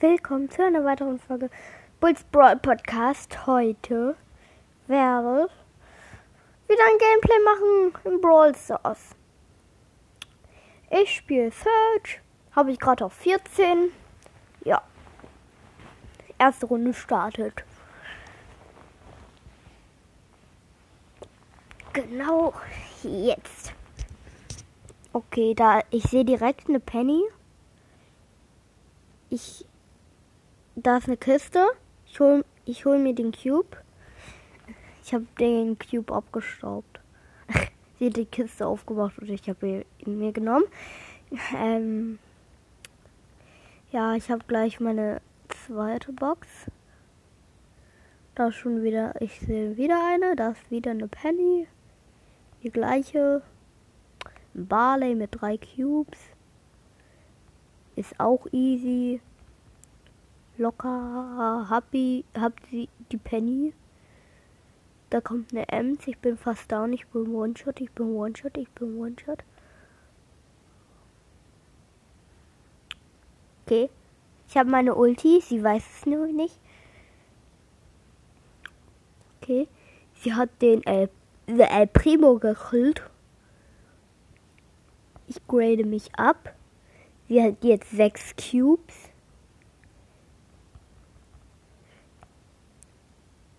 willkommen zu einer weiteren Folge Bulls Brawl Podcast. Heute werde ich wieder ein Gameplay machen im Brawl Stars. Ich spiele Search, habe ich gerade auf 14. Ja, erste Runde startet. Genau jetzt. Okay, da ich sehe direkt eine Penny. Ich da ist eine Kiste. Ich hole ich hol mir den Cube. Ich habe den Cube abgestaubt. Sie hat die Kiste aufgemacht und ich habe ihn mir genommen. Ähm, ja, ich habe gleich meine zweite Box. Da schon wieder, ich sehe wieder eine. Da ist wieder eine Penny. Die gleiche. Ein Barley mit drei Cubes. Ist auch easy. Locker. Happy. Habt sie die Penny. Da kommt eine Ems. Ich bin fast down. Ich bin One-Shot. Ich bin One-Shot. Ich bin One-Shot. Okay. Ich habe meine Ulti. Sie weiß es nur nicht. Okay. Sie hat den El, El Primo gekillt. Ich grade mich ab. Sie hat jetzt sechs Cubes.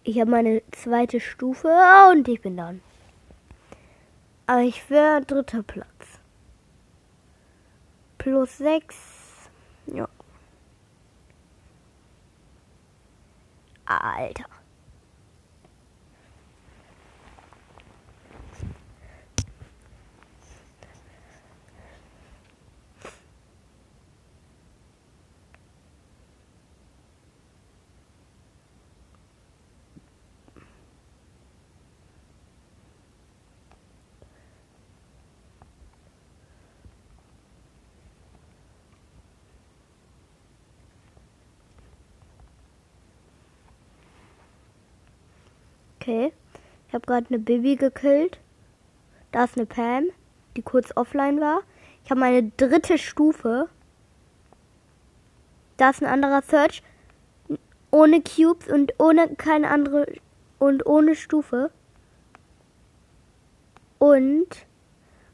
Ich habe meine zweite Stufe und ich bin dann. Aber ich wäre dritter Platz. Plus sechs. Ja. Alter. Okay. Ich habe gerade eine Bibi gekillt. Da ist eine Pam, die kurz offline war. Ich habe meine dritte Stufe. Da ist ein anderer Search. Ohne Cubes und ohne keine andere und ohne Stufe. Und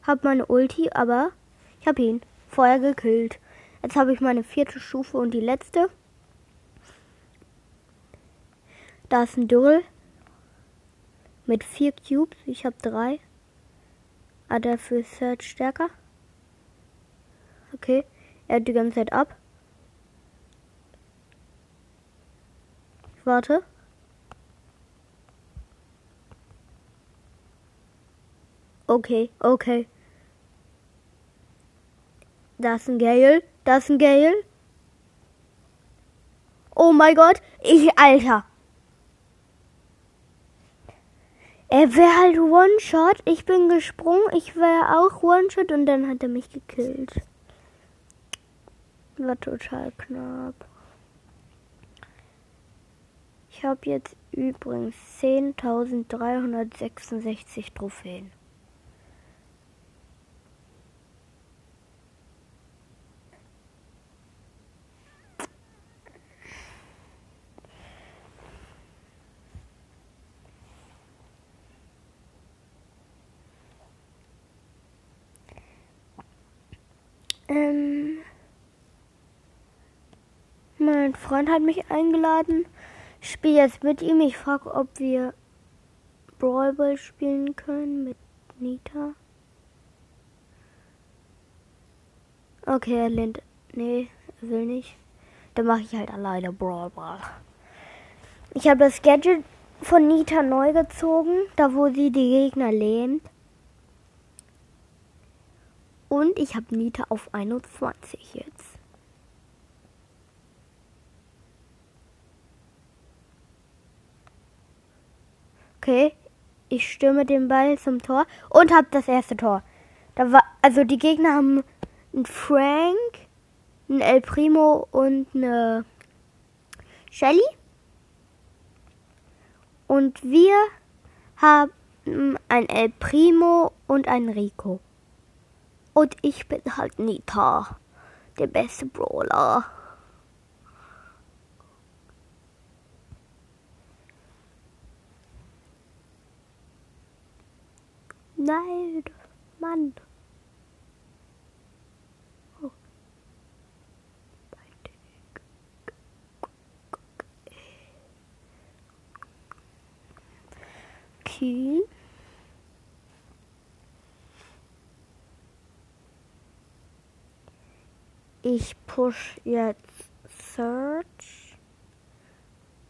habe meine Ulti, aber ich habe ihn vorher gekillt. Jetzt habe ich meine vierte Stufe und die letzte. Da ist ein Dürrel mit vier Cubes. Ich habe drei. Ah, dafür ist Search stärker. Okay, er hat die ganze Zeit ab. Ich warte. Okay, okay. Da ist ein Gale. Da ist ein Gale. Oh mein Gott. Ich, Alter. Er wäre halt One-Shot. Ich bin gesprungen. Ich wäre auch One-Shot und dann hat er mich gekillt. War total knapp. Ich habe jetzt übrigens 10.366 Trophäen. Ähm, mein Freund hat mich eingeladen. Ich spiele jetzt mit ihm. Ich frage, ob wir Brawl Ball spielen können mit Nita. Okay, er lehnt. Nee, er will nicht. Dann mache ich halt alleine Brawl Ball. Ich habe das Gadget von Nita neu gezogen, da wo sie die Gegner lähmt. Und ich habe Nita auf 21 jetzt. Okay, ich stürme den Ball zum Tor und habe das erste Tor. Da war also die Gegner haben einen Frank, einen El Primo und eine Shelly. Und wir haben ein El Primo und ein Rico. Und ich bin halt Nita, der beste Brawler. Nein, Mann. Oh. Okay. Ich push jetzt Search.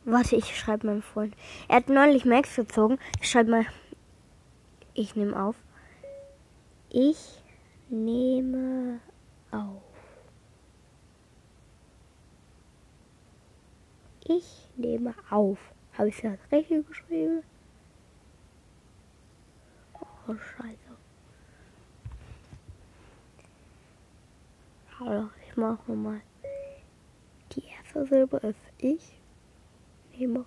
Warte, ich schreibe meinem Freund. Er hat neulich Max gezogen. Ich schreibe mal. Ich nehme auf. Ich nehme auf. Ich nehme auf. Habe ich das richtig geschrieben? Oh, scheiße. Also, ich mache nochmal. Die erste Silbe ist ich nehme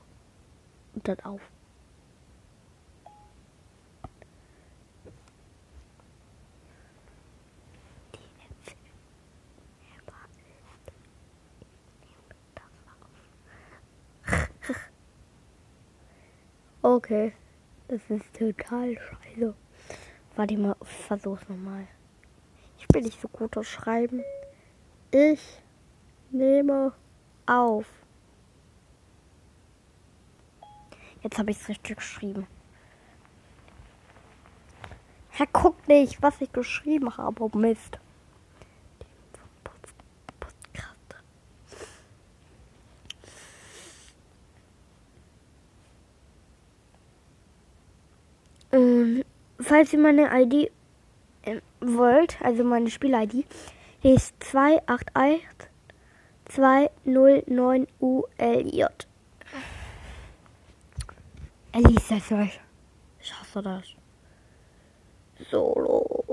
und dann auf. Okay, das ist total scheiße. Warte mal, versuch's nochmal. Ich bin nicht so gut aus Schreiben. Ich nehme auf. Jetzt habe ich es richtig geschrieben. Herr, guck nicht, was ich geschrieben habe. Oh Mist. Und falls ihr meine ID äh, wollt, also meine Spiel-ID, ist 281 209 ULJ. Er liest das euch. Ich hasse das. Solo.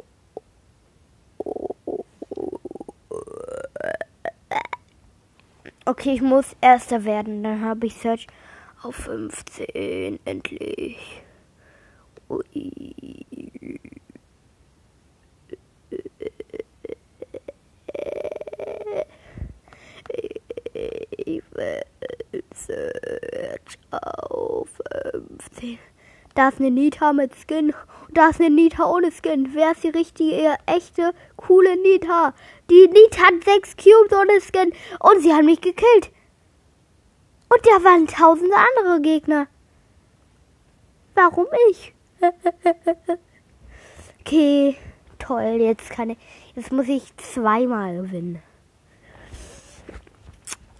Okay, ich muss Erster werden. Dann habe ich Search auf 15. Endlich. Ui. Ich will Search auf 15. Da ist eine Nita mit Skin. Da ist eine Nita ohne Skin. Wer ist die richtige, echte, coole Nita? Die Nita hat sechs Cubes ohne Skin. Und sie haben mich gekillt. Und da waren tausende andere Gegner. Warum ich? okay, toll. Jetzt kann ich. Jetzt muss ich zweimal gewinnen.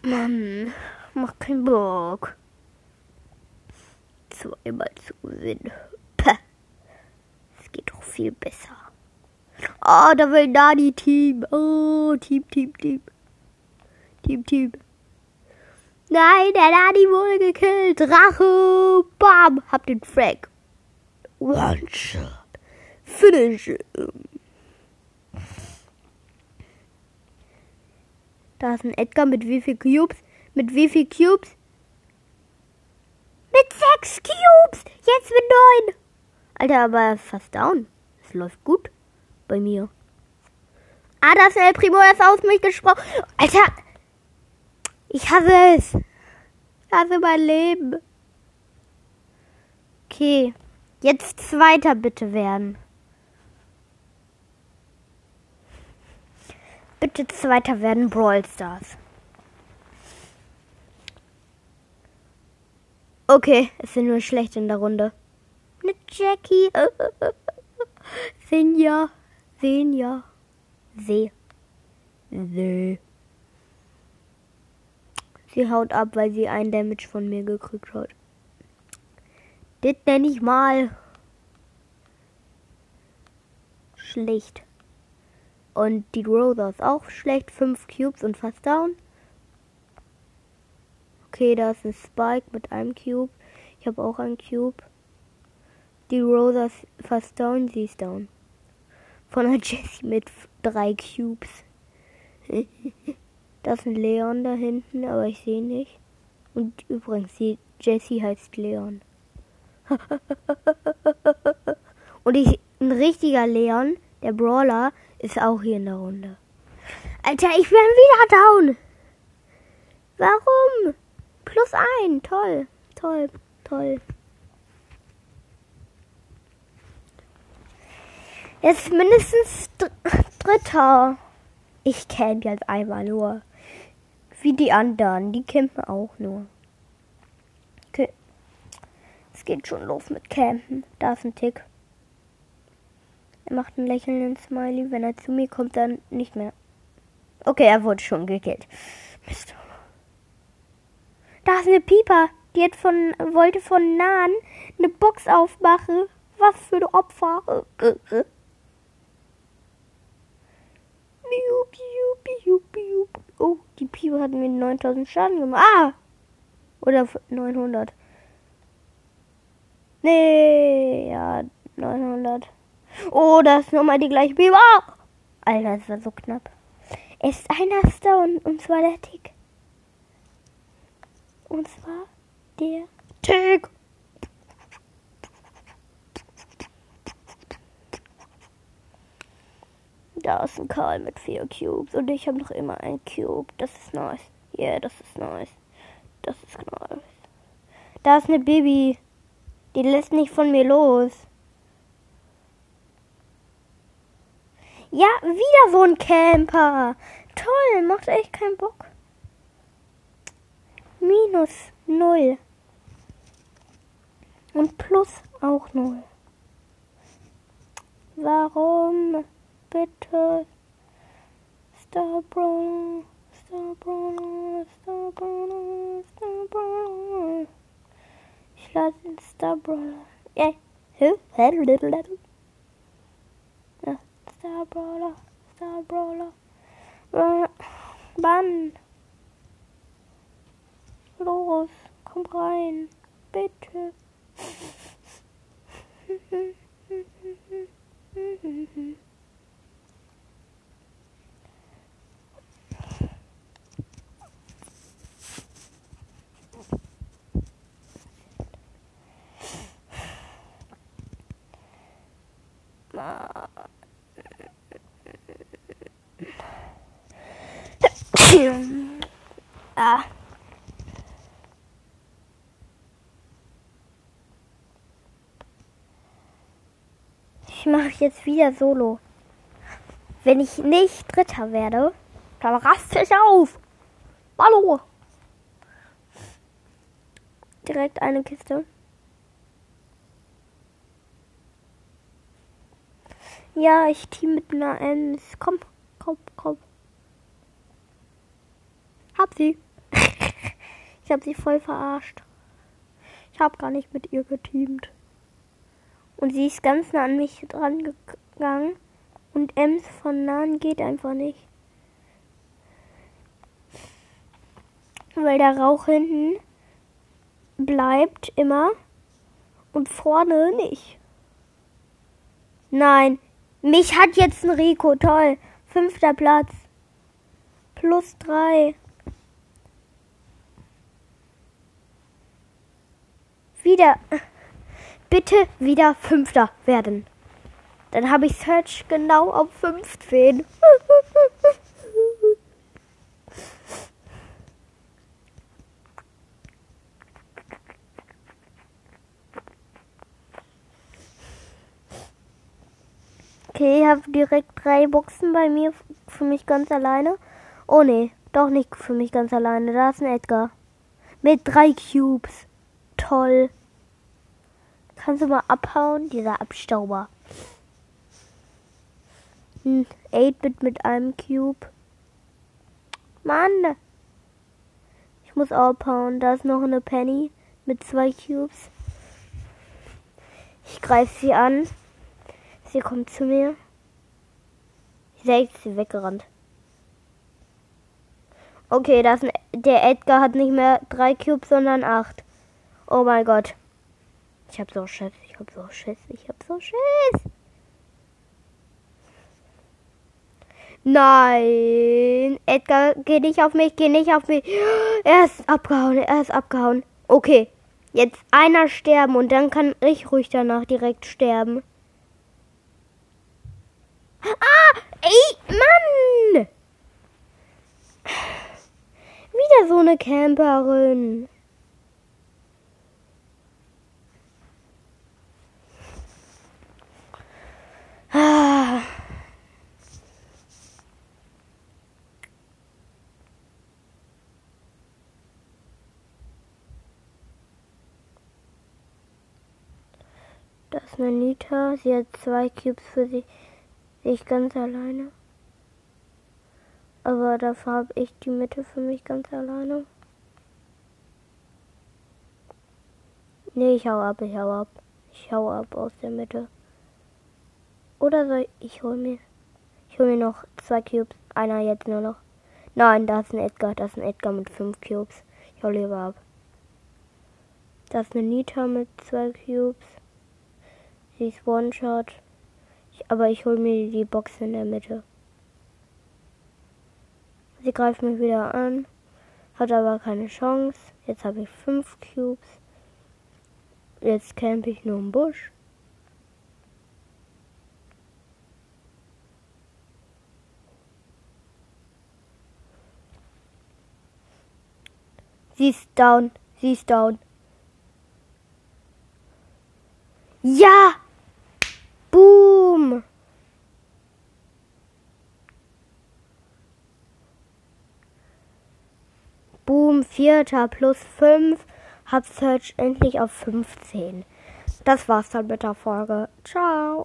Mann, macht keinen Bock. Zweimal zu gewinnen. Päh. Es geht doch viel besser. Oh, da will Nani Team. Oh, Team, Team, Team. Team, Team. Nein, der Nani wurde gekillt. Rache. Bam. Hab den Frag. One shot. Finish him. Da ist ein Edgar mit wie viel Cubes? Mit wie viel Cubes? Mit sechs Cubes! Jetzt mit neun! Alter, aber fast down. Es läuft gut bei mir. Ah, das ist El Primo, ist aus mich gesprochen. Alter! Ich hasse es. Ich hasse mein Leben. Okay. Jetzt Zweiter bitte werden. Bitte Zweiter werden Brawl Stars. Okay, es sind nur schlecht in der Runde. Mit Jackie. Senja. Senja. See. See. Sie haut ab, weil sie ein Damage von mir gekriegt hat. Das nenne ich mal schlecht. Und die Rosa ist auch schlecht. Fünf Cubes und fast down. Okay, da ist ein Spike mit einem Cube. Ich habe auch einen Cube. Die Rosa ist fast down, sie ist down. Von der Jessie mit drei Cubes. da ist ein Leon da hinten, aber ich sehe nicht. Und übrigens, die Jessie heißt Leon. Und ich, ein richtiger Leon, der Brawler, ist auch hier in der Runde. Alter, ich bin wieder down. Warum? Plus ein. Toll. Toll. Toll. Ist mindestens dr Dritter. Ich camp jetzt einmal nur. Wie die anderen. Die campen auch nur. Okay. Es geht schon los mit Campen. Da ist ein Tick. Er macht einen lächelnden Smiley. Wenn er zu mir kommt, dann nicht mehr. Okay, er wurde schon gekillt. Mist. Da ist eine Pieper. Die hat von, wollte von Nahen eine Box aufmachen. Was für ein Opfer. Oh, die Pieper hat mir 9000 Schaden gemacht. Ah! Oder 900. Nee, ja, 900. Oh, das ist nochmal die gleiche Pieper. Alter, das war so knapp. Es ist einer Stone und zwar der Tick. Und zwar der Tick. Da ist ein Karl mit vier Cubes und ich habe noch immer ein Cube. Das ist nice. Yeah, das ist nice. Das ist nice. Da ist eine Baby. Die lässt nicht von mir los. Ja, wieder so ein Camper. Toll, macht echt keinen Bock. Minus null. Und plus auch null. Warum? Bitte. Star Brawler, Star Brawler, Star Brawler, Star Brawler. Ich lade den Star Brawler. Ja. Star Brawler, Star Brawler. Wann? Los, komm rein. Bitte. ah. Ich mache jetzt wieder Solo. Wenn ich nicht Dritter werde, dann raste ich auf. Hallo. Direkt eine Kiste. Ja, ich team mit einer Ems. Komm, komm, komm. Hab sie. ich hab sie voll verarscht. Ich hab gar nicht mit ihr geteamt. Und sie ist ganz nah an mich dran gegangen. Und Ems von nahen geht einfach nicht. Weil der Rauch hinten bleibt immer und vorne nicht. Nein, mich hat jetzt ein Rico, toll. Fünfter Platz. Plus drei. Wieder. Bitte wieder Fünfter werden. Dann habe ich Search genau auf 15. Okay, ich habe direkt drei Boxen bei mir für mich ganz alleine. Oh nee, doch nicht für mich ganz alleine. Da ist ein Edgar. Mit drei Cubes. Toll. Kannst du mal abhauen? Dieser Abstauber. Ein 8-Bit mit einem Cube. Mann. Ich muss abhauen. Da ist noch eine Penny mit zwei Cubes. Ich greife sie an. Sie kommt zu mir. Sehe sie weggerannt. Okay, das der Edgar hat nicht mehr drei Cubes, sondern acht. Oh mein Gott. Ich hab so Schiss, ich hab so Schiss, ich hab so Schiss. Nein, Edgar, geh nicht auf mich, geh nicht auf mich. Er ist abgehauen, er ist abgehauen. Okay, jetzt einer sterben und dann kann ich ruhig danach direkt sterben. Ah! Ey, Mann! Wieder so eine Camperin. Ah. Eine Nita. Sie hat zwei Cubes für sich, sich ganz alleine. Aber dafür habe ich die Mitte für mich ganz alleine. Nee, ich hau ab, ich hau ab. Ich hau ab aus der Mitte. Oder soll ich, ich hol mir. Ich hol mir noch zwei Cubes. Einer jetzt nur noch. Nein, da ist ein Edgar. Das ist ein Edgar mit fünf Cubes. Ich hol lieber ab. Da ist eine Nita mit zwei Cubes. Sie ist One-Shot. Aber ich hol mir die Box in der Mitte. Sie greift mich wieder an. Hat aber keine Chance. Jetzt habe ich fünf Cubes. Jetzt campe ich nur im Busch. Sie ist down. Sie ist down. Ja! Vierter plus fünf. Hab Search endlich auf 15. Das war's dann mit der Folge. Ciao.